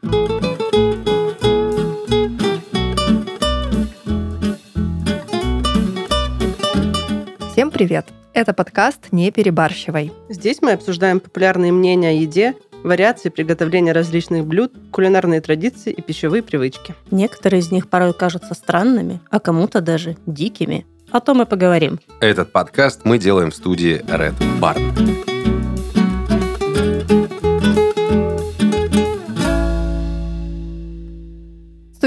Всем привет! Это подкаст «Не перебарщивай». Здесь мы обсуждаем популярные мнения о еде, вариации приготовления различных блюд, кулинарные традиции и пищевые привычки. Некоторые из них порой кажутся странными, а кому-то даже дикими. О том и поговорим. Этот подкаст мы делаем в студии Red Barn.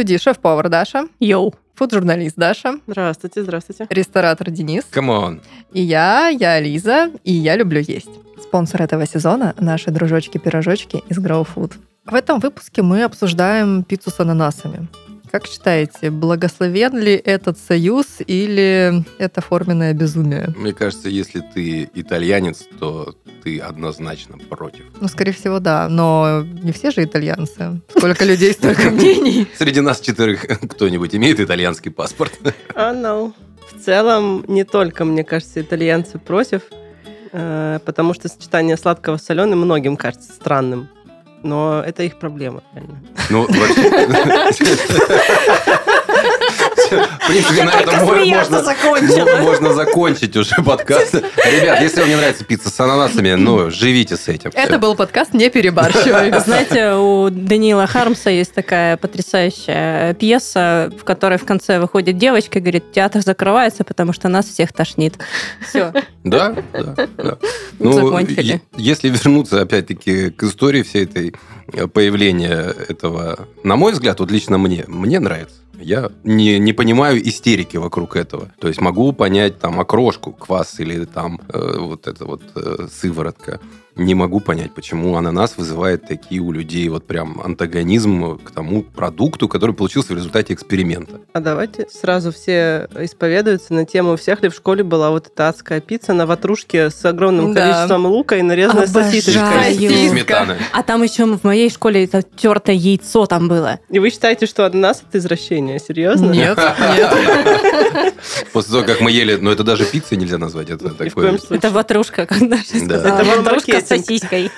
Студии шеф-повар Даша, Yo. фуд-журналист Даша, Здравствуйте, здравствуйте. ресторатор Денис, Come on. и я, я Лиза, и я люблю есть. Спонсор этого сезона – наши дружочки-пирожочки из Grow Food. В этом выпуске мы обсуждаем пиццу с ананасами. Как считаете, благословен ли этот союз или это форменное безумие? Мне кажется, если ты итальянец, то ты однозначно против. Ну, скорее всего, да, но не все же итальянцы. Сколько людей, столько мнений. Среди нас четырех кто-нибудь имеет итальянский паспорт? А, ну. В целом, не только, мне кажется, итальянцы против, э, потому что сочетание сладкого с соленым многим кажется странным. Но это их проблема, реально. Ну, вообще... В принципе, на этом мо- можно, можно закончить уже подкаст. Ребят, если вам не нравится пицца с ананасами, ну, живите с этим. Это был подкаст «Не перебарщивай». Знаете, у Даниила Хармса есть такая потрясающая пьеса, в которой в конце выходит девочка и говорит, театр закрывается, потому что нас всех тошнит. Все. Да, да, да. Закончили. е- если вернуться, опять-таки, к истории всей этой э, появления этого, на мой взгляд, вот лично мне, мне нравится. Я не, не понимаю истерики вокруг этого. То есть могу понять там окрошку, квас или там э, вот это вот э, сыворотка. Не могу понять, почему ананас вызывает такие у людей вот прям антагонизм к тому продукту, который получился в результате эксперимента. А давайте сразу все исповедуются на тему, у всех ли в школе была вот эта адская пицца на ватрушке с огромным Да. количеством лука и нарезанной Обожаю. сосисочкой. И сметаны. А там еще в моей школе это тертое яйцо там было. И вы считаете, что ананас это извращение? Серьезно? Нет, нет. После того, как мы ели, но это даже пиццей нельзя назвать, это такое... Это ватрушка, как сказала. Это Ватрушка с сосиской.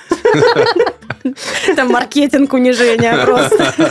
Это маркетинг унижения просто.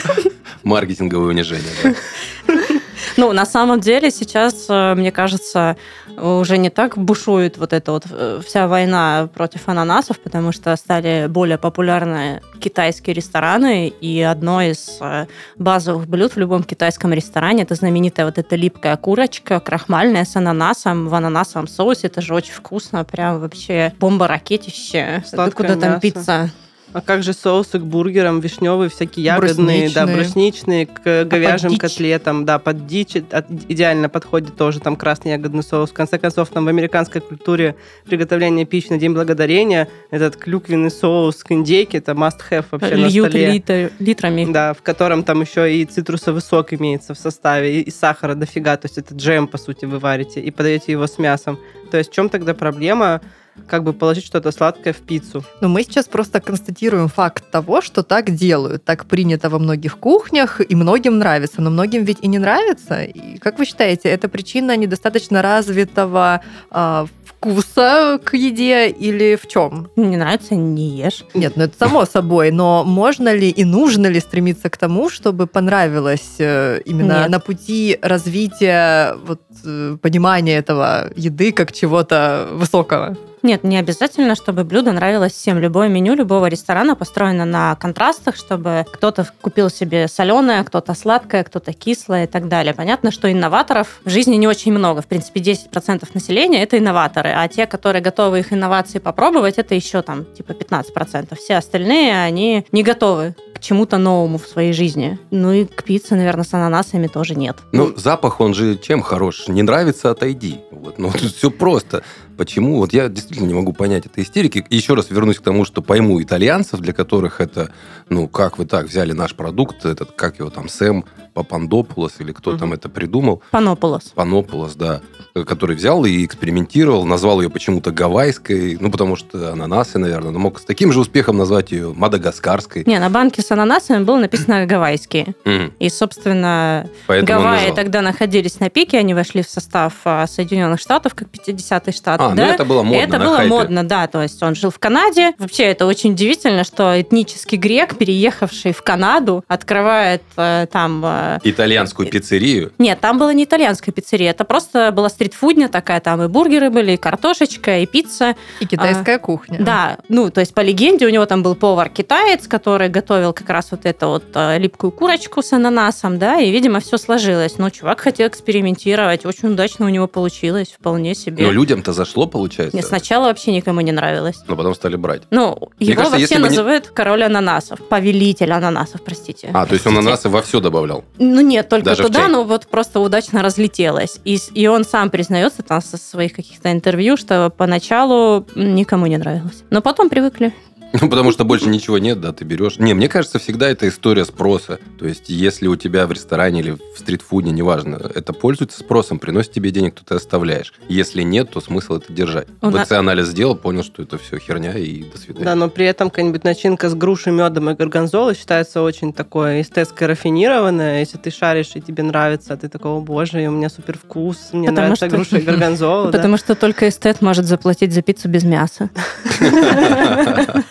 Маркетинговое унижение, да. Ну, на самом деле сейчас, э, мне кажется, уже не так бушует вот эта вот э, вся война против ананасов, потому что стали более популярны китайские рестораны, и одно из э, базовых блюд в любом китайском ресторане это знаменитая вот эта липкая курочка, крахмальная с ананасом в ананасовом соусе. Это же очень вкусно, прям вообще бомба-ракетище. Сладкое куда там мясо. пицца? А как же соусы к бургерам, вишневые, всякие ягодные, да, Брусничные. брусничные, к говяжьим дичь? котлетам, да, под дичь от- идеально подходит тоже там красный ягодный соус. В конце концов, там в американской культуре приготовления пищи на День Благодарения этот клюквенный соус к индейке, это must-have вообще на Льют столе. литр- литрами. Да, в котором там еще и цитрусовый сок имеется в составе, и, и сахара дофига, то есть это джем, по сути, вы варите, и подаете его с мясом. То есть в чем тогда проблема как бы положить что-то сладкое в пиццу? Но мы сейчас просто констатируем факт того, что так делают. Так принято во многих кухнях, и многим нравится. Но многим ведь и не нравится. И как вы считаете, это причина недостаточно развитого а, вкуса к еде или в чем? Не нравится, не ешь. Нет, ну это само собой, но можно ли и нужно ли стремиться к тому, чтобы понравилось э, именно Нет. на пути развития вот, э, понимания этого еды как чего-то высокого? Нет, не обязательно, чтобы блюдо нравилось всем. Любое меню любого ресторана построено на контрастах, чтобы кто-то купил себе соленое, кто-то сладкое, кто-то кислое и так далее. Понятно, что инноваторов в жизни не очень много. В принципе, 10% населения – это инноваторы, а те, которые готовы их инновации попробовать, это еще там типа 15%. Все остальные, они не готовы к чему-то новому в своей жизни. Ну и к пицце, наверное, с ананасами тоже нет. Ну, запах, он же чем хорош? Не нравится, отойди. Вот, ну, все просто. Почему? Вот я действительно не могу понять этой истерики. И еще раз вернусь к тому, что пойму итальянцев, для которых это, ну, как вы так взяли наш продукт, этот, как его там, Сэм Папандопулос, или кто Мгм. там это придумал, Панополос. Панополос, да, который взял и экспериментировал, назвал ее почему-то гавайской, ну, потому что ананасы, наверное, но мог с таким же успехом назвать ее мадагаскарской. Не, на банке с ананасами было написано гавайские. И, собственно, Поэтому Гавайи тогда находились на пике, они вошли в состав а, Соединенных Штатов, как 50-й штат. А, ну да? это было модно Это на было хайпе. модно, да. То есть он жил в Канаде. Вообще это очень удивительно, что этнический грек, переехавший в Канаду, открывает э, там... э, Итальянскую пиццерию. Нет, там была не итальянская пиццерия, это просто была стритфудня такая, там и бургеры были, и картошечка, и пицца. И китайская кухня. Да, ну, то есть по легенде у него там был повар-китаец, который готовил как раз вот эту вот э, липкую курочку с ананасом, да, и, видимо, все сложилось. Но чувак хотел экспериментировать, очень удачно у него получилось, вполне себе. Но людям-то зашло, получается. Нет, сначала вообще никому не нравилось. Но потом стали брать. Ну, Мне его кажется, вообще бы не- называют король ананасов, повелитель ананасов, простите. А, то есть он Простите. ананасы во все добавлял. Ну нет, только Даже туда, но вот просто удачно разлетелось. И, и он сам признается там со своих каких-то интервью, что поначалу никому не нравилось. Но потом привыкли. Ну, потому что больше ничего нет, да, ты берешь. Не, мне кажется, всегда это история спроса. То есть, если у тебя в ресторане или в стритфуде, неважно, это пользуется спросом, приносит тебе денег, то ты оставляешь. Если нет, то смысл это держать. У на- ВЦ-анализ сделал, понял, что это все херня, и до свидания. Да, но при этом какая-нибудь начинка с грушей, медом и горгонзолой считается очень такой эстетской рафинированная. Если ты шаришь и тебе нравится, а ты такого, боже, у меня супер вкус, мне Потому нравится что- груша и горгонзола. да». Потому что только эстет может заплатить за пиццу без мяса.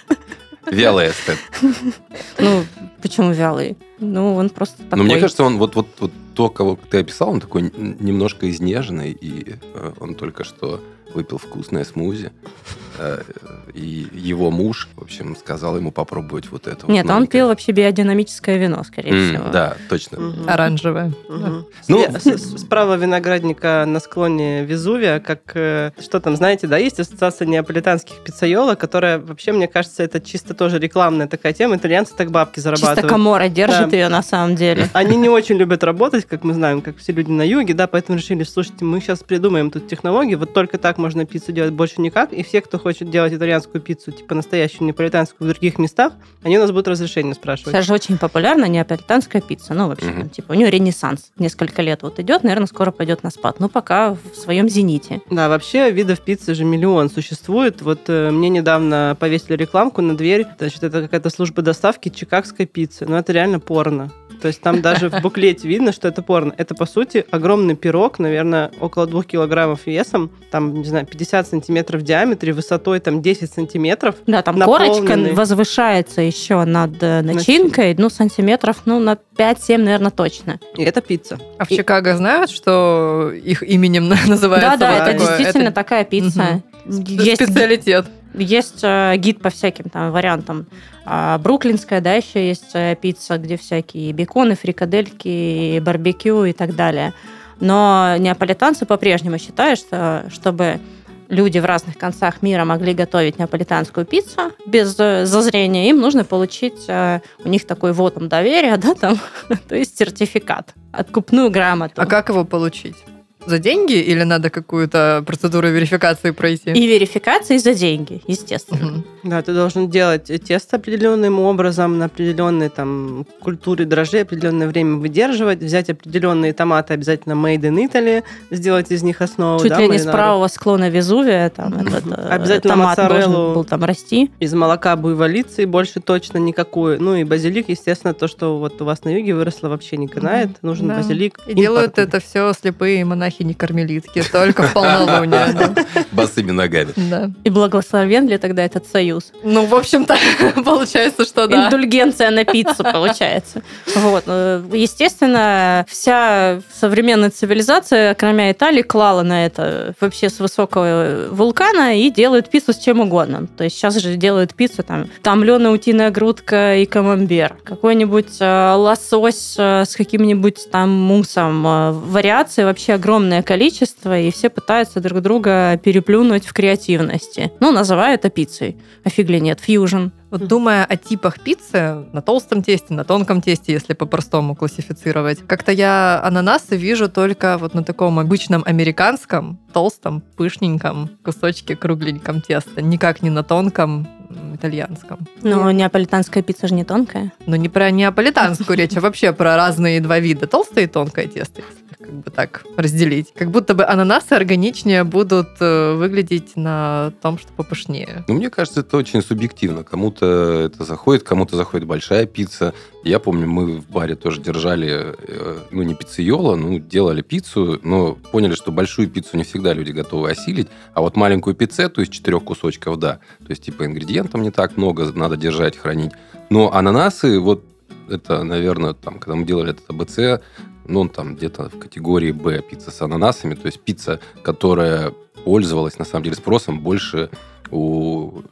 Вялый эстет. Ну, почему вялый? Ну, он просто такой. Но мне кажется, он вот, вот, вот то, кого ты описал, он такой немножко изнеженный, и э, он только что выпил вкусное смузи. Э, И его муж, в общем, сказал ему попробовать вот это. вот Нет, он новенькое. пил вообще биодинамическое вино, скорее М, всего. Да, точно. Мгм. Оранжевая. Мгм. Ну- Сле- с- с- Справа виноградника на склоне Везувия, как э, что там, знаете, да, есть ассоциация неаполитанских пиццайола, которая вообще, мне кажется, это чисто тоже рекламная такая тема. Итальянцы так бабки Чисто зарабатывают. Камора держит Да. ее на самом деле. Они не очень любят работать, как мы знаем, как все люди на юге, да, поэтому решили, слушайте, мы сейчас придумаем тут технологии, вот только так можно пиццу делать, больше никак, и все, кто хочет делать итальянскую пиццу, типа настоящую неаполитанскую в других местах, они у нас будут разрешение спрашивать. Сейчас же очень популярна неаполитанская пицца. Ну, вообще, Мгм. там, типа, у нее ренессанс. Несколько лет вот идет, наверное, скоро пойдет на спад. Ну, пока в своем зените. Да, вообще видов пиццы же миллион существует. Вот э, мне недавно повесили рекламку на дверь. Значит, это какая-то служба доставки чикагской пиццы. Но это реально порно. То есть там даже в буклете видно, что это порно. Это, по сути, огромный пирог, наверное, около двух килограммов весом, там, не знаю, 50 сантиметров в диаметре, высотой там 10 сантиметров. Да, там корочка возвышается еще над э, начинкой, ну, сантиметров, ну, на 5-7, наверное, точно. И это пицца. А в И- Чикаго знают, что их именем называется Да, да, вот это такое? действительно Это такая пицца. Есть, специалитет. Есть э, гид по всяким там вариантам. А, бруклинская, да, еще есть э, пицца, где всякие беконы, фрикадельки, барбекю и так далее. Но неаполитанцы по-прежнему считают, что чтобы люди в разных концах мира могли готовить неаполитанскую пиццу без э, зазрения, им нужно получить э, у них такой вотом доверия, да, там, то есть сертификат, откупную грамоту. А как его получить? За деньги или надо какую-то процедуру верификации пройти? И верификации за деньги, естественно. Мгм. Да, ты должен делать тесто определенным образом, на определенной там культуре дрожжей определенное время выдерживать, взять определенные томаты, обязательно made in Italy, сделать из них основу. Чуть да, ли не с правого склона Везувия там этот э, Обязательно томат моцареллу. должен был там расти. Из молока буйволицы больше точно никакую. Ну и базилик, естественно, то, что вот у вас на юге выросло, вообще не канает. Нужен Да. базилик. И делают импортный. это все слепые монахини-кармелитки, только в полнолуние. Босыми ногами. Да. И благословен ли тогда этот союз? Ну, в общем-то, получается, что да. Индульгенция на пиццу получается. Вот. э, Естественно, вся современная цивилизация, кроме Италии, клала на это вообще с высокого вулкана и делают пиццу с чем угодно. То есть сейчас же делают пиццу там томленая утиная грудка и камамбер. Какой-нибудь э, лосось э, с каким-нибудь там муссом. Э, Вариаций вообще огромное количество, и все пытаются друг друга переплюнуть в креативности. Ну, называют это пиццей. А нет, фьюжн. Вот думая о типах пиццы, на толстом тесте, на тонком тесте, если по-простому классифицировать, как-то я ананасы вижу только вот на таком обычном американском, толстом, пышненьком кусочке кругленьком теста, никак не на тонком итальянском. Но неаполитанская пицца же не тонкая. Но не про неаполитанскую речь, а вообще про разные два вида, толстое и тонкое тесто. если как бы так разделить. Как будто бы ананасы органичнее будут э, выглядеть на том, что попышнее. Ну, мне кажется, это очень субъективно. Кому-то это заходит, кому-то заходит большая пицца. Я помню, мы в баре тоже держали, э, ну, не пиццейола, ну, делали пиццу, но поняли, что большую пиццу не всегда люди готовы осилить, а вот маленькую пиццету из четырех кусочков, да. То есть, типа, ингредиентов не так много, надо держать, хранить. Но ананасы, вот это, наверное, там, когда мы делали этот ABC, ну, он там где-то в категории B пицца с ананасами, то есть пицца, которая пользовалась, на самом деле, спросом больше у,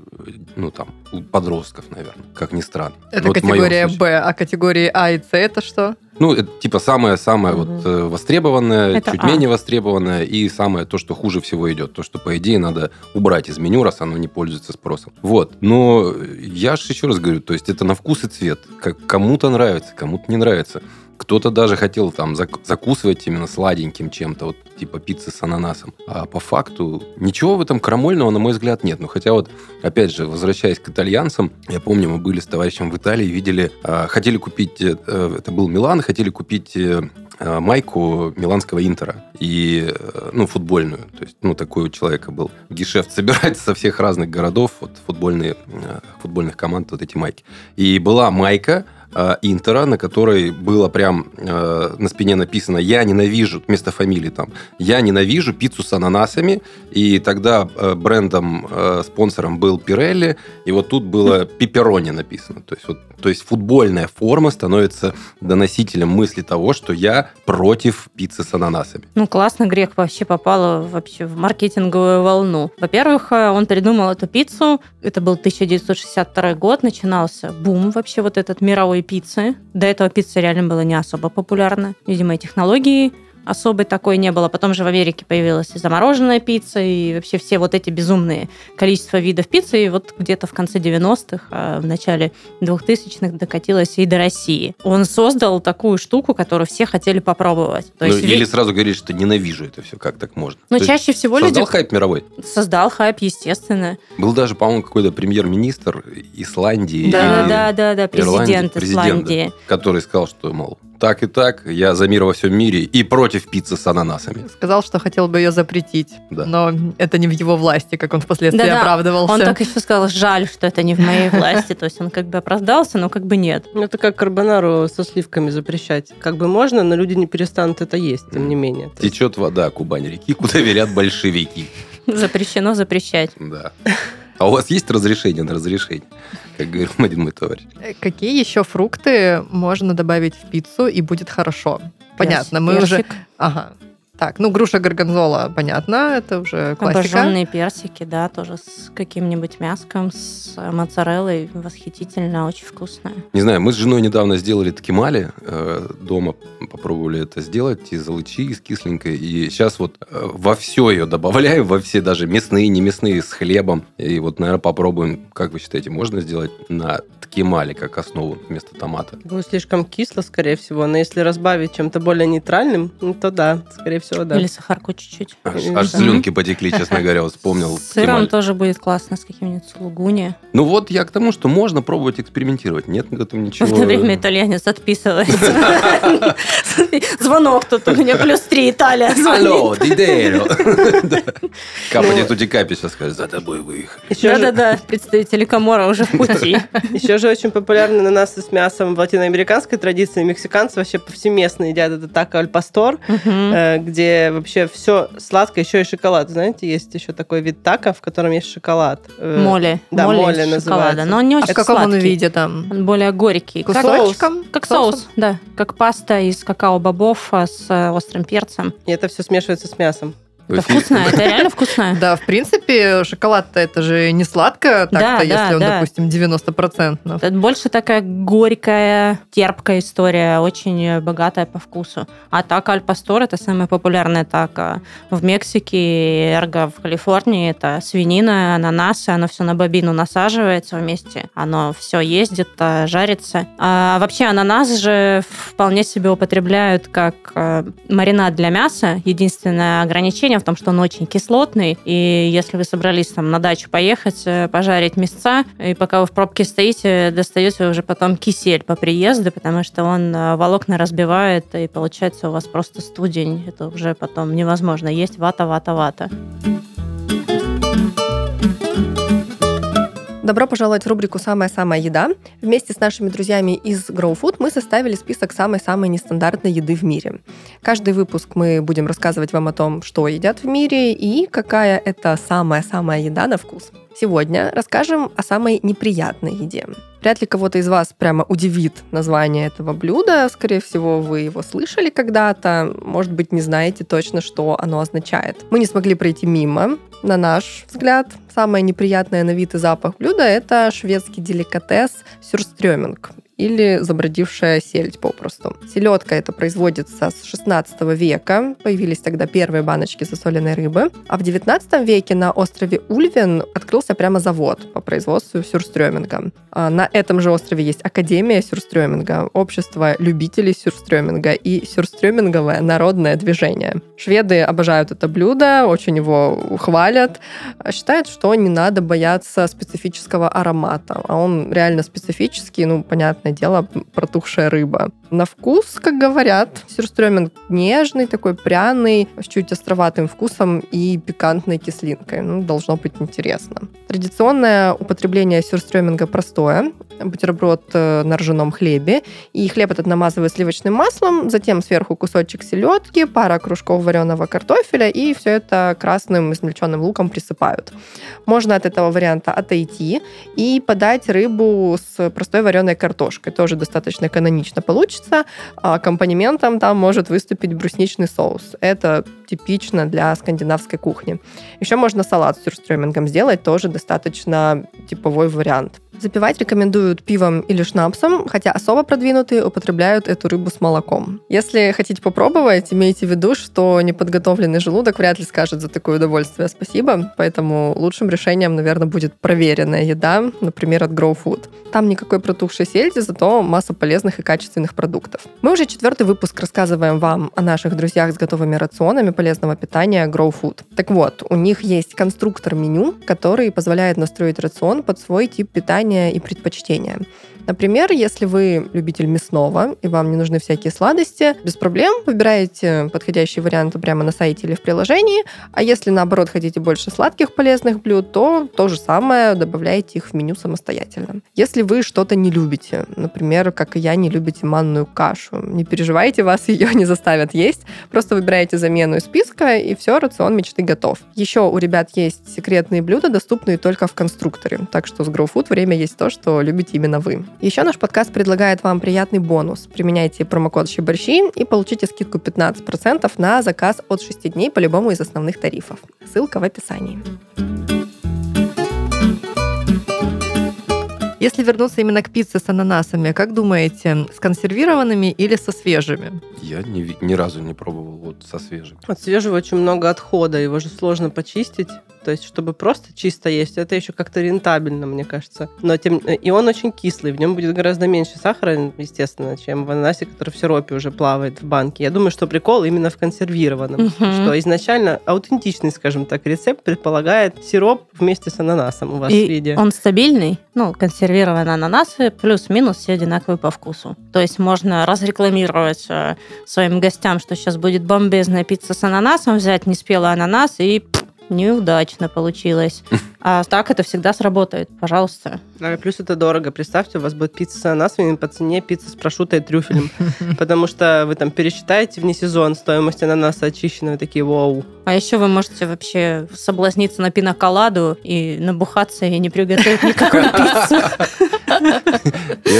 ну, там, у подростков, наверное, как ни странно. Это Вот в моем категория. Б, а категории А и С это что? Ну, это типа самое-самое Мгм. вот э, востребованное, Это чуть А. менее востребованное, и самое то, что хуже всего идет. То, что, по идее, надо убрать из меню, раз оно не пользуется спросом. Вот. Но я же еще раз говорю, то есть это на вкус и цвет. Как кому-то нравится, кому-то не нравится. Кто-то даже хотел там зак- закусывать именно сладеньким чем-то, вот типа пиццы с ананасом. А по факту ничего в этом крамольного, на мой взгляд, нет. Ну, хотя вот, опять же, возвращаясь к итальянцам, я помню, мы были с товарищем в Италии, видели, а, хотели купить, э, э, это был Милан, хотели купить э, э, майку миланского Интера и, э, ну, футбольную. То есть, ну, такой у человека был гешефт собирать со всех разных городов, вот, футбольные, э, футбольных команд вот эти майки. И была майка, э, Интера, на которой было прям э, на спине написано «Я ненавижу», вместо фамилии там, «Я ненавижу пиццу с ананасами». И тогда э, брендом, э, спонсором был Пирелли, и вот тут было «Пепперони» написано. То есть, вот, то есть футбольная форма становится доносителем мысли того, что я против пиццы с ананасами. Ну, классно, Грек вообще попал вообще в маркетинговую волну. Во-первых, э, он придумал эту пиццу. Это был 1962 год, начинался бум вообще вот этот мировой пиццы. До этого пицца реально была не особо популярна. Видимо, и технологии особой такой не было. Потом же в Америке появилась и замороженная пицца, и вообще все вот эти безумные количество видов пиццы. И вот где-то в конце 90-х, а в начале 2000-х докатилась и до России. Он создал такую штуку, которую все хотели попробовать. То Ну, есть или сразу говорить, что ненавижу это все, как так можно? но То есть чаще всего создал люди хайп мировой. создал хайп, естественно. Был даже, по-моему, какой-то премьер-министр Исландии. Да, или- да, да, да, Ирландии, президент президент, да. Исландии. который сказал, что, мол, так и так, я за мир во всем мире и против пиццы с ананасами. Сказал, что хотел бы ее запретить, Да. но это не в его власти, как он впоследствии Да-да, оправдывался. Он так еще сказал, жаль, что это не в моей власти. То есть он как бы оправдался, но как бы нет. Ну, Это как карбонару со сливками запрещать. Как бы можно, но люди не перестанут это есть, тем не менее. Течет вода Кубань-реки, куда верят большевики. Запрещено запрещать. Да. А у вас есть разрешение на разрешение? Как говорил один мой товарищ. Э, Какие еще фрукты можно добавить в пиццу и будет хорошо? Понятно, мы уже... Ага. Так, ну груша горгонзола, понятно, это уже классика. Обожженные персики, да, тоже с каким-нибудь мяском, с моцареллой. Восхитительно, очень вкусно. Не знаю, мы с женой недавно сделали ткемали, э, дома попробовали это сделать из алычи, из кисленькой, и сейчас вот э, во все ее добавляем, во все даже мясные, не мясные, с хлебом. И вот, наверное, попробуем, как вы считаете, можно сделать на ткемали как основу вместо томата? Будет слишком кисло, скорее всего, но если разбавить чем-то более нейтральным, ну, то да, скорее всего, да. Или сахарку чуть-чуть. Аж, аж слюнки потекли, честно говоря, вот вспомнил С сыром ткемаль. тоже будет классно, с каким-нибудь сулугуни. Ну вот я к тому, что можно пробовать экспериментировать. Нет в этом ничего... В это время итальянец отписывается. Звонок тут у меня плюс три Италия. Алло. Дидеро. Капани Ну, Тутикапи сейчас скажет, за тобой выехали. Да-да-да, представители Камора уже в пути. еще же очень популярны ананасы с мясом в латиноамериканской традиции. Мексиканцы вообще повсеместно едят это тако аль пастор, Мгм. Где вообще все сладкое, еще и шоколад. Знаете, есть еще такой вид тако, в котором есть шоколад. Э, Моли. да, Моли моли шоколада. называется. Но он не А очень в каком он виде там? Он более горький. Как, Кусочком? как Соусом? соус, да. Как паста из какао-бобов а, с э, острым перцем. И это все смешивается с мясом. Это вкусно, это реально вкусно. Да, в принципе, шоколад-то это же не сладко, так-то, если он, допустим, 90%. Это больше такая горькая, терпкая история, очень богатая по вкусу. А тако аль пастор это самая популярная тако в Мексике, эрго в Калифорнии. Это свинина, ананасы, оно все на бобину насаживается вместе. Оно все ездит, э, жарится. А вообще ананас же вполне себе употребляют как э, маринад для мяса. Единственное ограничение в том, что он очень кислотный, и если вы собрались там на дачу поехать, э, пожарить мясца, и пока вы в пробке стоите, достаете уже потом кисель по приезду, потому что он э, волокна разбивает, и получается у вас просто студень. Это уже потом невозможно есть вата, вата, вата. Добро пожаловать в рубрику «Самая-самая еда». Вместе с нашими друзьями из Grow Food мы составили список самой-самой нестандартной еды в мире. Каждый выпуск мы будем рассказывать вам о том, что едят в мире и какая это самая-самая еда на вкус. Сегодня расскажем о самой неприятной еде. Вряд ли кого-то из вас прямо удивит название этого блюда. Скорее всего, вы его слышали когда-то. Может быть, не знаете точно, что оно означает. Мы не смогли пройти мимо. На наш взгляд, самое неприятное на вид и запах блюда – это шведский деликатес сюрстрёминг или забродившая сельдь попросту. Селедка это производится с 16 века, появились тогда первые баночки засоленной рыбы, а в 19 веке на острове Ульвен открылся прямо завод по производству сюрстрёминга. А на этом же острове есть Академия сюрстрёминга, общество любителей сюрстрёминга и сюрстрёминговое народное движение. Шведы обожают это блюдо, очень его хвалят, считают, что не надо бояться специфического аромата, а он реально специфический, ну, понятно, понятное дело, протухшая рыба. На вкус, как говорят, сюрстрёминг нежный, такой пряный, с чуть островатым вкусом и пикантной кислинкой. Ну, должно быть интересно. Традиционное употребление сюрстрёминга простое. Бутерброд э, на ржаном хлебе. И хлеб этот намазывают сливочным маслом, затем сверху кусочек селедки, пара кружков вареного картофеля, и все это красным измельченным луком присыпают. Можно от этого варианта отойти и подать рыбу с простой вареной картошкой. Тоже достаточно канонично получится. А аккомпанементом там может выступить брусничный соус. Это типично для скандинавской кухни. Еще можно салат с сюрстрёмингом сделать, тоже достаточно типовой вариант. Запивать рекомендуют пивом или шнапсом, хотя особо продвинутые употребляют эту рыбу с молоком. Если хотите попробовать, имейте в виду, что неподготовленный желудок вряд ли скажет за такое удовольствие спасибо, поэтому лучшим решением, наверное, будет проверенная еда, например, от Grow Food. Там никакой протухшей сельди, зато масса полезных и качественных продуктов. Мы уже четвертый выпуск рассказываем вам о наших друзьях с готовыми рационами полезного питания Grow Food. Так вот, у них есть конструктор меню, который позволяет настроить рацион под свой тип питания желания и предпочтения. Например, если вы любитель мясного и вам не нужны всякие сладости, без проблем выбираете подходящий вариант прямо на сайте или в приложении. А если наоборот хотите больше сладких полезных блюд, то то же самое добавляете их в меню самостоятельно. Если вы что-то не любите, например, как и я, не любите манную кашу, не переживайте, вас ее не заставят есть. Просто выбираете замену из списка, и все, рацион мечты готов. Еще у ребят есть секретные блюда, доступные только в конструкторе. Так что с Grow Food время есть то, что любите именно вы. Еще наш подкаст предлагает вам приятный бонус. Применяйте промокод «Щеборщи» и получите скидку 15% на заказ от 6 дней по любому из основных тарифов. Ссылка в описании. Если вернуться именно к пицце с ананасами, как думаете, с консервированными или со свежими? Я ни, ни разу не пробовал вот со свежим. От свежего очень много отхода, его же сложно почистить. То есть, чтобы просто чисто есть, это еще как-то рентабельно, мне кажется. Но тем и он очень кислый, в нем будет гораздо меньше сахара, естественно, чем в ананасе, который в сиропе уже плавает в банке. Я думаю, что прикол именно в консервированном, угу. что изначально аутентичный, скажем так, рецепт предполагает сироп вместе с ананасом у вас и в виде. Он стабильный, ну консервированные ананасы плюс-минус все одинаковые по вкусу. То есть можно разрекламировать э, своим гостям, что сейчас будет бомбезная пицца с ананасом, взять неспелый ананас и неудачно получилось. А так это всегда сработает, пожалуйста. А плюс это дорого. Представьте, у вас будет пицца с ананасами по цене пицца с прошутой и трюфелем. Потому что вы там пересчитаете вне сезон стоимость ананаса очищенного, такие вау. А еще вы можете вообще соблазниться на пиноколаду и набухаться и не приготовить никакую пиццу.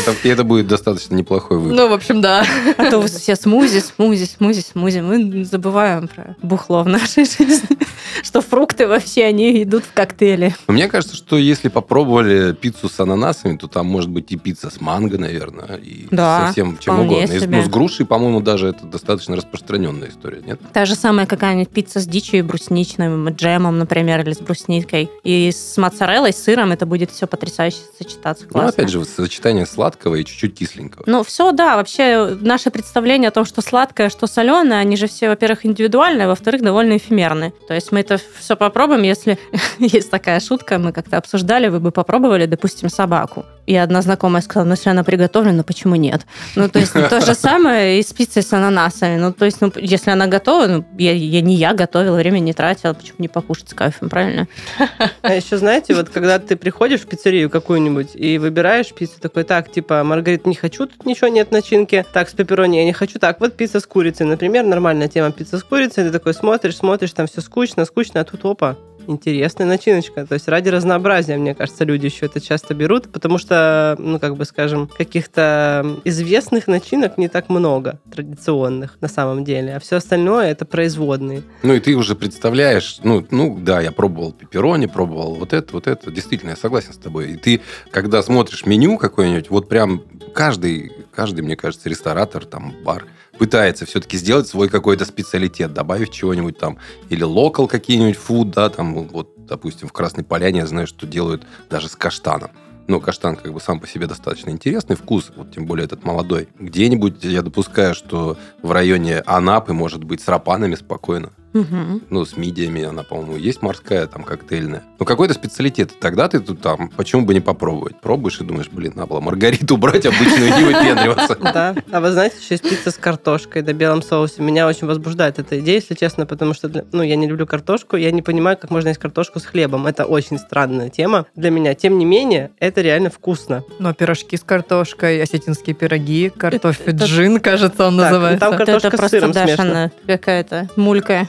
Это, и это будет достаточно неплохой выбор. Ну, в общем, да. А то все смузи, смузи, смузи, смузи. Мы забываем про бухло в нашей жизни. что фрукты вообще, они идут в коктейли. Но мне кажется, что если попробовали пиццу с ананасами, то там может быть и пицца с манго, наверное, и Да, совсем чем угодно. И, себе. ну, с грушей, по-моему, даже это достаточно распространенная история, нет? Та же самая какая-нибудь пицца с дичью и брусничным джемом, например, или с брусникой. И с моцареллой, с сыром это будет все потрясающе сочетаться. Ну, Классно. опять же, вот сочетание сладкого и чуть-чуть кисленького. Ну, все, да, вообще наше представление о том, что сладкое, что соленое, они же все, во-первых, индивидуальные, во-вторых, довольно эфемерны. То есть мы это все попробуем, если есть такая шутка, мы как-то обсуждали, вы бы попробовали, допустим, собаку. И одна знакомая сказала, ну, если она приготовлена, почему нет? Ну, то есть то же самое и с пиццей с ананасами. Ну, то есть, ну, если она готова, ну, я, я не я готовила, время не тратила, почему не покушать с кайфом, правильно? А еще, знаете, вот когда ты приходишь в пиццерию какую-нибудь и выбираешь пиццу, такой, так, типа, Маргарит, не хочу, тут ничего нет начинки. Так, с пепперони я не хочу. Так, вот пицца с курицей, например, нормальная тема пицца с курицей. Ты такой смотришь, смотришь, там все скучно, скучно, а тут опа, интересная начиночка. То есть ради разнообразия, мне кажется, люди еще это часто берут, потому что, ну, как бы, скажем, каких-то известных начинок не так много, традиционных на самом деле, а все остальное это производные. Ну, и ты уже представляешь, ну, ну, да, я пробовал пепперони, пробовал вот это, вот это. Действительно, я согласен с тобой. И ты, когда смотришь меню какое-нибудь, вот прям каждый, каждый, мне кажется, ресторатор, там, бар, пытается все-таки сделать свой какой-то специалитет, добавив чего-нибудь там, или локал какие-нибудь фуд, да, там, вот, допустим, в Красной Поляне я знаю, что делают даже с каштаном. Но каштан как бы сам по себе достаточно интересный вкус, вот тем более этот молодой. Где-нибудь я допускаю, что в районе Анапы может быть с рапанами спокойно. Мгм. Ну, с мидиями она, по-моему, есть морская, там, коктейльная. Ну, какой-то специалитет. Тогда ты тут там, почему бы не попробовать? Пробуешь и думаешь, блин, надо было маргариту брать обычную и не выпендриваться. Да. А вы знаете, еще есть пицца с картошкой, да, белом соусе. Меня очень возбуждает эта идея, если честно, потому что, ну, я не люблю картошку, я не понимаю, как можно есть картошку с хлебом. Это очень странная тема для меня. Тем не менее, это реально вкусно. Но пирожки с картошкой, осетинские пироги, картофель джин, кажется, он ну, называется. там картошка это с просто сыром смешно. Дашина какая-то мулька.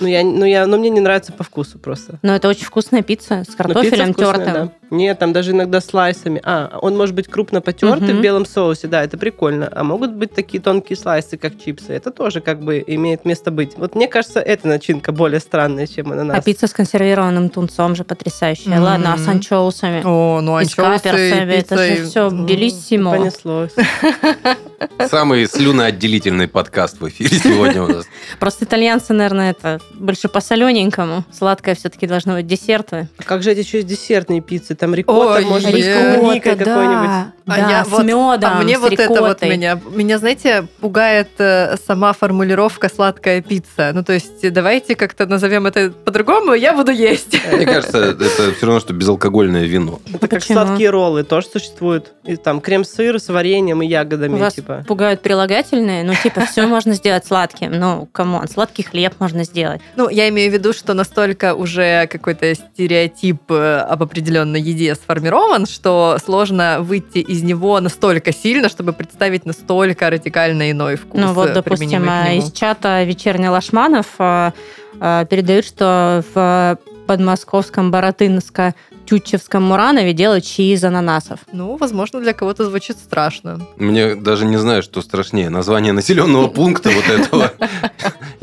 Ну, я, ну, я, ну, мне не нравится по вкусу просто. Но это очень вкусная пицца с Но картофелем пицца вкусная, тертым. да. Нет, там даже иногда слайсами. А, он может быть крупно потертый Мгм. в белом соусе, да, это прикольно. А могут быть такие тонкие слайсы, как чипсы. Это тоже как бы имеет место быть. Вот мне кажется, эта начинка более странная, чем ананас. А пицца с консервированным тунцом же потрясающая. Мгм. Ладно, а с анчоусами? О, ну И с анчоусы, каперсами. Это же пицца и- все белиссимо. Понеслось. Самый слюноотделительный подкаст в эфире сегодня у нас. Просто итальянцы, наверное, это больше по солененькому. Сладкое все-таки должно быть десерты. А как же эти еще десертные пиццы? Там рикотта, Ой, может быть, с Рикотта, клубникой какой-нибудь. Да. А Да, я с вот- медом, А мне с вот это вот рикоттой. меня, меня, знаете, пугает э, сама формулировка «сладкая пицца». Ну, то есть давайте как-то назовем это по-другому, я буду есть. Мне кажется, это все равно, что безалкогольное вино. Это как Почему? сладкие роллы, тоже существуют. И там крем-сыр с вареньем и ягодами, Вас типа. пугают прилагательные? Ну, типа, все можно сделать сладким. Ну, come on, сладкий хлеб можно сделать. Ну, я имею в виду, что настолько уже какой-то стереотип э, об определенной еде сформирован, что сложно выйти из него настолько сильно, чтобы представить настолько радикально иной вкус. Ну, вот, э, допустим, из чата «Вечерний Лашманов» а, а, передают, что в подмосковском Баратынско Тютчевском Муранове делают чаи из ананасов. Ну, возможно, для кого-то звучит страшно. Мне даже не знаю, что страшнее. Название населенного пункта вот этого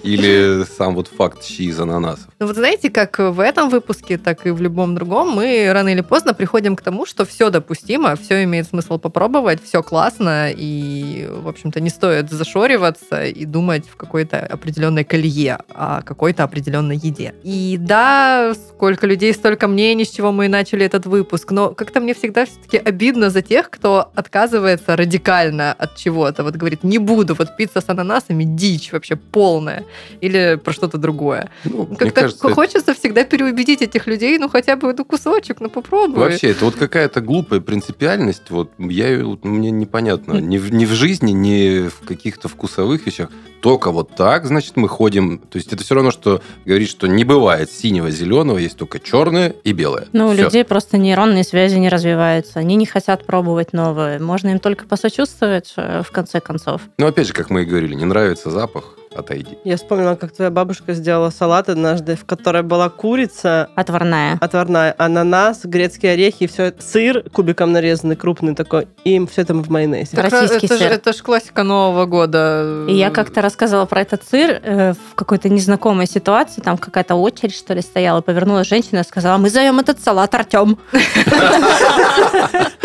или сам вот факт щи из ананасов. Ну вот знаете, как в этом выпуске, так и в любом другом, мы рано или поздно приходим к тому, что все допустимо, все имеет смысл попробовать, все классно, и, в общем-то, не стоит зашориваться и думать в какой-то определенной колее, о какой-то определенной еде. И да, сколько людей, столько мнений, с чего мы и начали этот выпуск, но как-то мне всегда все-таки обидно за тех, кто отказывается радикально от чего-то. Вот говорит, не буду, вот пицца с ананасами, дичь вообще полная. Или про что-то другое. Ну, Как-то кажется, это- хочется всегда переубедить этих людей, ну хотя бы ну кусочек, ну попробуй. Вообще, это вот какая-то глупая принципиальность, вот я ее- мне непонятно. Ни в, ни в жизни, ни в каких-то вкусовых вещах. Только вот так, значит, мы ходим. То есть это все равно, что говорить, что не бывает синего, зеленого, есть только черное и белое. Ну, у Всё. людей просто нейронные связи не развиваются. Они не хотят пробовать новое. Можно им только посочувствовать, э, в конце концов. Ну, опять же, как мы и говорили, не нравится запах, отойди. Я вспомнила, как твоя бабушка сделала салат однажды, в которой была курица, Отварная. отварная, ананас, грецкие орехи, и все это, сыр кубиком нарезанный, крупный такой, и все там в майонезе. Так Российский это, сыр. это ж классика Нового года. И я как-то рассказывала про этот сыр э, в какой-то незнакомой ситуации, там какая-то очередь, что ли, стояла, повернулась женщина и сказала, мы зовем этот салат Артем.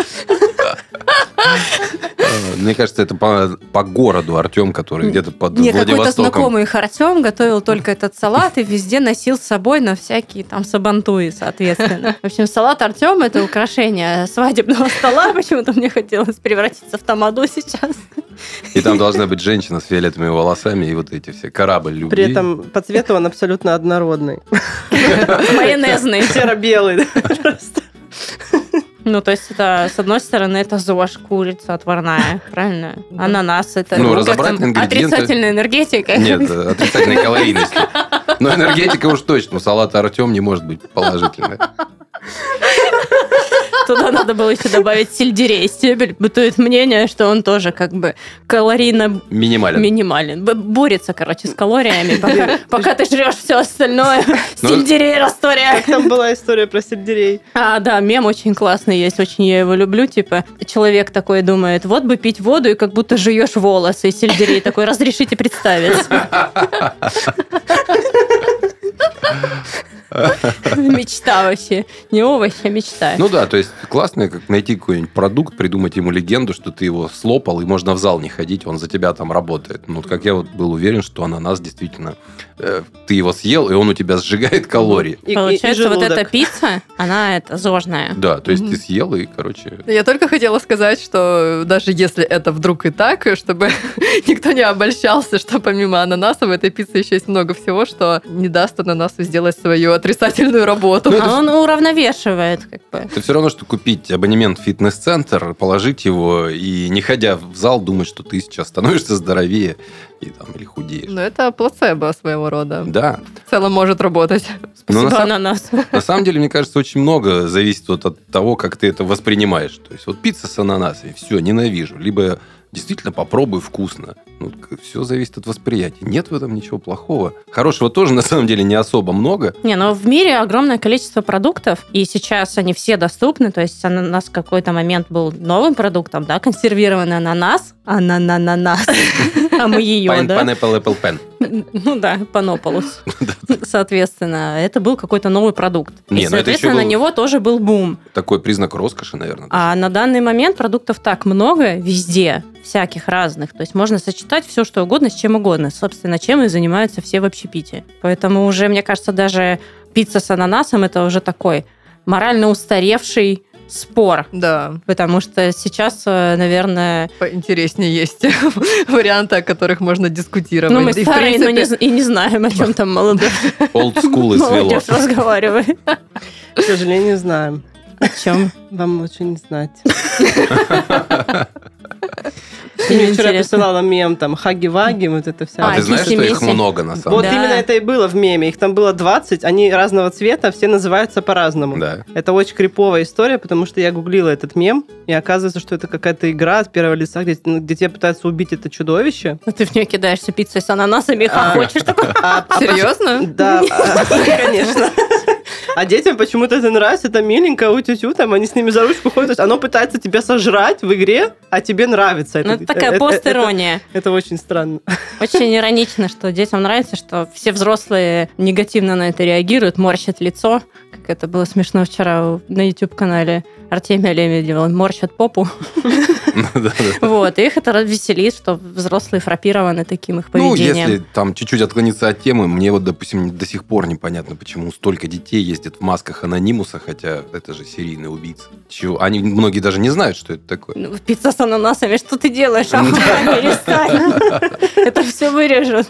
Э, Мне кажется, это по, по городу Артем, который где-то под Мне какой-то знакомый их Артем готовил только этот салат и везде носил с собой на всякие там сабантуи, соответственно. В общем, салат Артем это украшение свадебного стола. Почему-то мне хотелось превратиться в тамаду сейчас. И там должна быть женщина с фиолетовыми волосами и вот эти все корабль любви. При этом по цвету он абсолютно однородный. Майонезный. Серо-белый. просто. Ну, то есть это, с одной стороны, это ЗОЖ, курица отварная, правильно? Ананас это Ну, разобрать там, ингредиенты. отрицательная энергетика. Нет, отрицательной калорийности. Но энергетика уж точно. У салата Артем не может быть положительной. Туда надо было еще добавить сельдерей. Стебель бытует мнение, что он тоже как бы калорийно Минимален. минимален. Борется, короче, с калориями, пока, пока ты жрешь все остальное. Ну, Сельдерей растворяешь. Как там была история про сельдерей? А, да, мем очень классный есть, очень я его люблю. Типа, человек такой думает, вот бы пить воду, и как будто жуешь волосы. И сельдерей такой, разрешите представить. Мечта вообще. Не овощ, а мечта. Ну да, то есть классно как найти какой-нибудь продукт, придумать ему легенду, что ты его слопал, и можно в зал не ходить, он за тебя там работает. Ну, как я вот был уверен, что ананас действительно... э, ты его съел, и он у тебя сжигает калории. И- и- и Получается, вот эта пицца, она это зожная. Да, то есть Мгм. ты съел, и, короче... Я только хотела сказать, что даже если это вдруг и так, чтобы никто не обольщался, что помимо ананаса в этой пицце еще есть много всего, что не даст ананасу сделать свою отрицательную работу. Ну, А он уравновешивает, как бы. Это все равно, что купить абонемент в фитнес-центр, положить его и, не ходя в зал, думать, что ты сейчас становишься здоровее и, там, или худеешь. Но это плацебо своего рода. Да. В целом может работать. На, Спасибо, сам- ананас. на самом деле, мне кажется, очень много зависит вот от того, как ты это воспринимаешь. То есть вот пицца с ананасами, все, ненавижу. Либо действительно попробуй вкусно. Ну, все зависит от восприятия. Нет в этом ничего плохого. Хорошего тоже, на самом деле, не особо много. Не, но в мире огромное количество продуктов, и сейчас они все доступны. То есть ананас в какой-то момент был новым продуктом, да, консервированный ананас, ананананас, а мы ее, да? Pineapple Apple Pen. Ну да, панополус. Соответственно, это был какой-то новый продукт. Не, И, ну соответственно, на него тоже был бум. Такой признак роскоши, наверное. А на данный момент продуктов так много везде, всяких разных. То есть можно сочетать все, что угодно с чем угодно. Собственно, чем и занимаются все в общепите. Поэтому уже, мне кажется, даже пицца с ананасом это уже такой морально устаревший спор. Да, Потому что сейчас, э, наверное, поинтереснее есть варианты, о которых можно дискутировать. ну, мы И, старые, но не принципе, и не знаем, о чем там молодежь, Old school и свело. молодежь разговаривает. К сожалению, знаем. О чем? Вам лучше не знать. Мне Мне вчера присылала мем, там, хаги-ваги, вот это вся. А, А, ты знаешь, что их много на самом Вот Да. именно это и было в меме. Их там было 20, они разного цвета, все называются по-разному. Да. Это очень криповая история, потому что я гуглила этот мем, и оказывается, что это какая-то игра от первого лица, где, ну, где тебя пытаются убить это чудовище. Ну, ты в нее кидаешься пиццей с ананасами и А. хочешь такой. А- а Серьезно? Да, а, конечно. А детям почему-то это нравится, это миленько, у там, они с ними за ручку ходят, то есть оно пытается тебя сожрать в игре, а тебе нравится. Ну, это такая это- постерония. Это, это очень странно. Очень иронично, что детям нравится, что все взрослые негативно на это реагируют, морщат лицо. Как это было смешно вчера на YouTube-канале Артемия Лебедева. Он морщит попу. Вот. И их это веселит, что взрослые фрапированы таким их Ну, поведением. если там чуть-чуть отклониться от темы, мне вот, допустим, до сих пор непонятно, почему столько детей ездят в масках анонимуса, хотя это же серийный убийца. Чего? Они многие даже не знают, что это такое. Ну, Пицца с ананасами, что ты делаешь? Ах, перестань. Это все вырежут.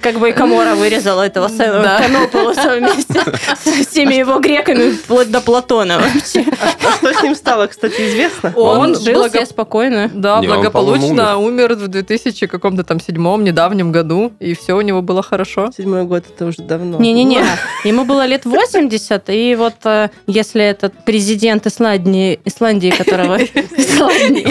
Как- бы и Камора вырезала этого Да. Канополуса вместе со всеми его греками, вплоть до Платона вообще. А что с ним стало, кстати, известно? Он, жил себе спокойно. Да, благополучно умер в 2000 каком-то там седьмом недавнем году, и все у него было хорошо. Седьмой год это уже давно. Не-не-не, ему было лет 80, и вот э, если этот президент Исландии, Исландии которого... Исландии.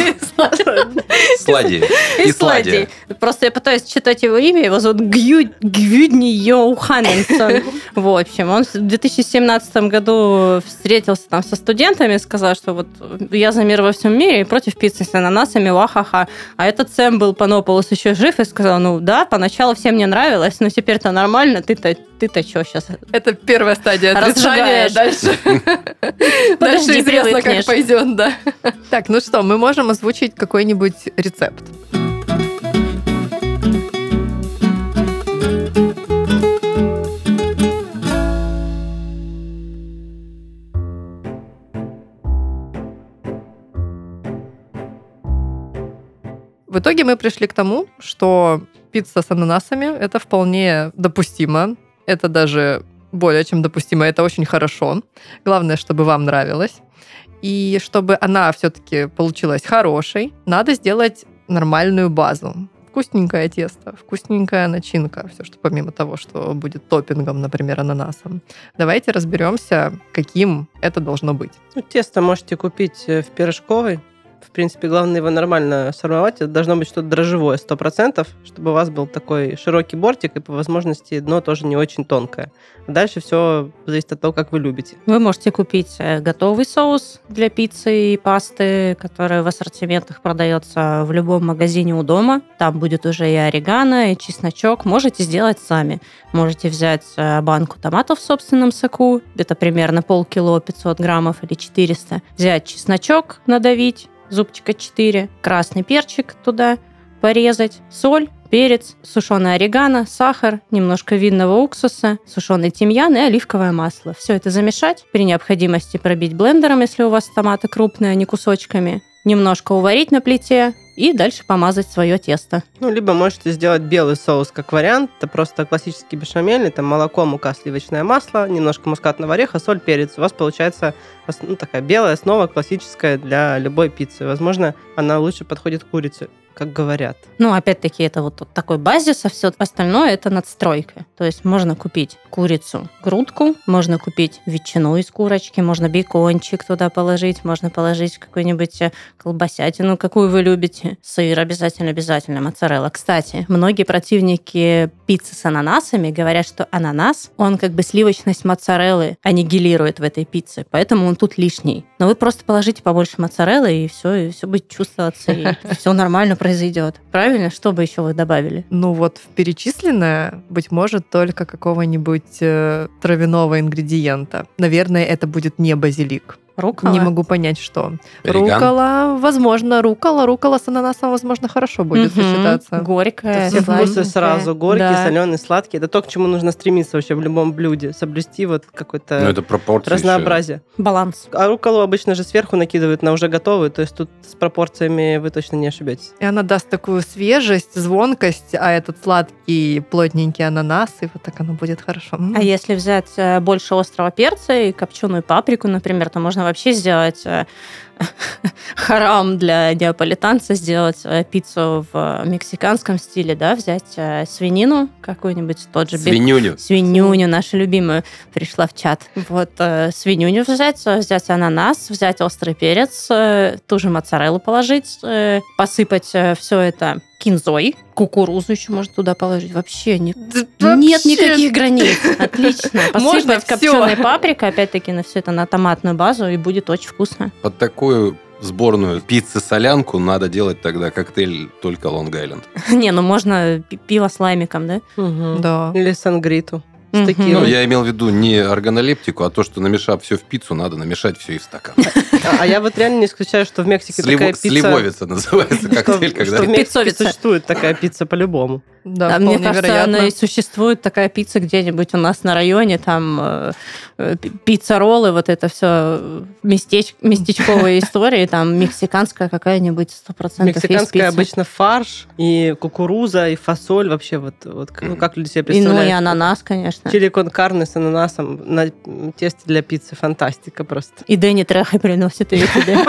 Слади. Исладии. Просто я пытаюсь читать его имя, его зовут Гью, Гвюдни Йоуханненсон. В общем, он в 2017 году встретился там со студентами, сказал, что вот я за мир во всем мире и против пиццы с ананасами, вахаха. А этот Сэм был Панополос еще жив и сказал, ну да, поначалу всем не нравилось, но теперь-то нормально, ты-то ты-то что сейчас? Это первая стадия отрицания. Дальше, дальше известно, как пойдет, да. Так, ну что, мы можем озвучить какой-нибудь рецепт. В итоге мы пришли к тому, что пицца с ананасами – это вполне допустимо. Это даже более чем допустимо. Это очень хорошо. Главное, чтобы вам нравилось. И чтобы она все-таки получилась хорошей, надо сделать нормальную базу. Вкусненькое тесто, вкусненькая начинка, все, что помимо того, что будет топпингом, например, ананасом. Давайте разберемся, каким это должно быть. Ну, тесто можете купить э, в пирожковой. В принципе, главное его нормально сформовать. Это должно быть что-то дрожжевое, 100%, чтобы у вас был такой широкий бортик и, по возможности, дно тоже не очень тонкое. Дальше все зависит от того, как вы любите. Вы можете купить э, готовый соус для пиццы и пасты, который в ассортиментах продается в любом магазине у дома. Там будет уже и орегано, и чесночок. Можете сделать сами. Можете взять э, банку томатов в собственном соку, это примерно полкило, 500 граммов или 400. Взять чесночок, надавить, зубчика 4, красный перчик туда порезать, соль, перец, сушеный орегано, сахар, немножко винного уксуса, сушеный тимьян и оливковое масло. Все это замешать, при необходимости пробить блендером, если у вас томаты крупные, а не кусочками, немножко уварить на плите и дальше помазать свое тесто. Ну, либо можете сделать белый соус как вариант. Это просто классический бешамельный. Там молоко, мука, сливочное масло, немножко мускатного ореха, соль, перец. У вас получается ну, такая белая основа классическая для любой пиццы. Возможно, она лучше подходит курице, как говорят. Ну, опять-таки, это вот такой базис, а все остальное это надстройка. То есть можно купить курицу, грудку, можно купить ветчину из курочки, можно бекончик туда положить, можно положить какую-нибудь э, колбасятину, какую вы любите. Сыр обязательно-обязательно, моцарелла. Кстати, многие противники пиццы с ананасами говорят, что ананас, он как бы сливочность моцареллы аннигилирует в этой пицце, поэтому он тут лишний. Но вы просто положите побольше моцареллы, и все, и все будет чувствоваться, и все нормально произойдет. Правильно? Что бы еще вы добавили? Ну вот в перечисленное, быть может, только какого-нибудь э, травяного ингредиента. Наверное, это будет не базилик. Рукола? Не могу понять, что. Ореган? Рукола, возможно, рукола. Рукола с ананасом, возможно, хорошо будет Мгм. сочетаться. Горькая, Все вкусы сразу. Горький, Да. соленый, сладкий. Это то, к чему нужно стремиться вообще в любом блюде. Соблюсти вот какое-то Ну, это пропорция. разнообразие. Баланс. А руколу обычно же сверху накидывают на уже готовую, то есть тут с пропорциями вы точно не ошибетесь. И она даст такую свежесть, звонкость, а этот сладкий, плотненький ананас, и вот так оно будет хорошо. М. А если взять э, больше острого перца и копченую паприку, например, то можно вообще сделать э, харам для неаполитанца, сделать э, пиццу в мексиканском стиле, да, взять э, свинину какую-нибудь, тот же Свинюню. Свинюню, нашу любимую, пришла в чат. Вот, э, свинюню взять, э, взять ананас, взять острый перец, э, ту же моцареллу положить, э, посыпать все это кинзой, кукурузу еще можно туда положить. Вообще нет, Да нет вообще. никаких границ. Отлично. Посыпать копченой паприкой, опять-таки, на все это на томатную базу, и будет очень вкусно. Под такую сборную пиццы-солянку надо делать тогда коктейль только Лонг-Айленд. Не, ну можно пи- пиво с лаймиком, да? Да. Или сангриту. Мгм. С текилой. Ну, я имел в виду не органолептику, а то, что намешав все в пиццу, надо намешать все и в стакан. А, я вот реально не исключаю, что в Мексике такая пицца... Сливовица называется что- коктейль, что, когда... в Мексике существует такая пицца по-любому. Да, А мне кажется, вероятно. она и существует такая пицца где-нибудь у нас на районе, там э, э, пи- пицца-роллы, вот это все местеч... местечковые истории, там мексиканская какая-нибудь 100% есть Мексиканская обычно фарш, и кукуруза, и фасоль. Вообще вот, вот ну, как люди себе И, ну, и представляют. ананас, конечно. Чили кон карне с ананасом на тесте для пиццы. Фантастика просто. И Дэнни Трехи приносит ее тебе.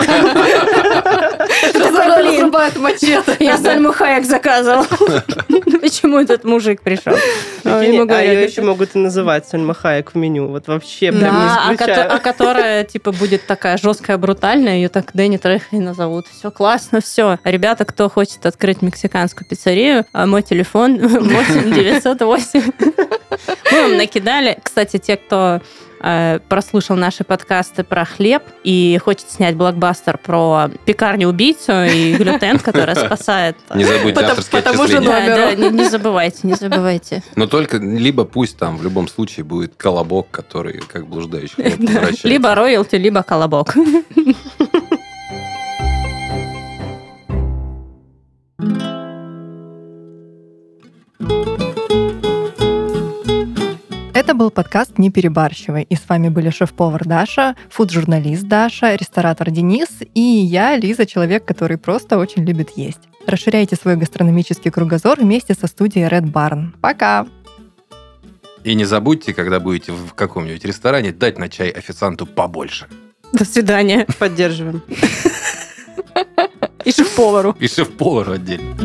Разрубает мачете. Я Сальму Хайек заказывал. Почему этот мужик пришел? Ему а ее еще могут и называть Сальма Хайек в меню. Вот вообще прям а, не исключаю. а которая, типа, будет такая жесткая, брутальная, ее так Дэнни Трехой назовут. Все классно, все. Ребята, кто хочет открыть мексиканскую пиццерию, а, мой телефон 8 908. Мы вам накидали. Кстати, те, кто э, прослушал наши подкасты про хлеб и хочет снять блокбастер про пекарню-убийцу и глютен, который спасает... Не забудьте авторские отчисления. Не, забывайте, не забывайте. Но только либо пусть там в любом случае будет колобок, который как блуждающий хлеб возвращается. Либо роялти, либо колобок. Это был подкаст «Не перебарщивай». И с вами были шеф-повар Даша, фуд-журналист Даша, ресторатор Денис и я, Лиза, человек, который просто очень любит есть. Расширяйте свой гастрономический кругозор вместе со студией Red Barn. Пока! И не забудьте, когда будете в каком-нибудь ресторане, дать на чай официанту побольше. До свидания. Поддерживаем. И шеф-повару. И шеф-повару отдельно.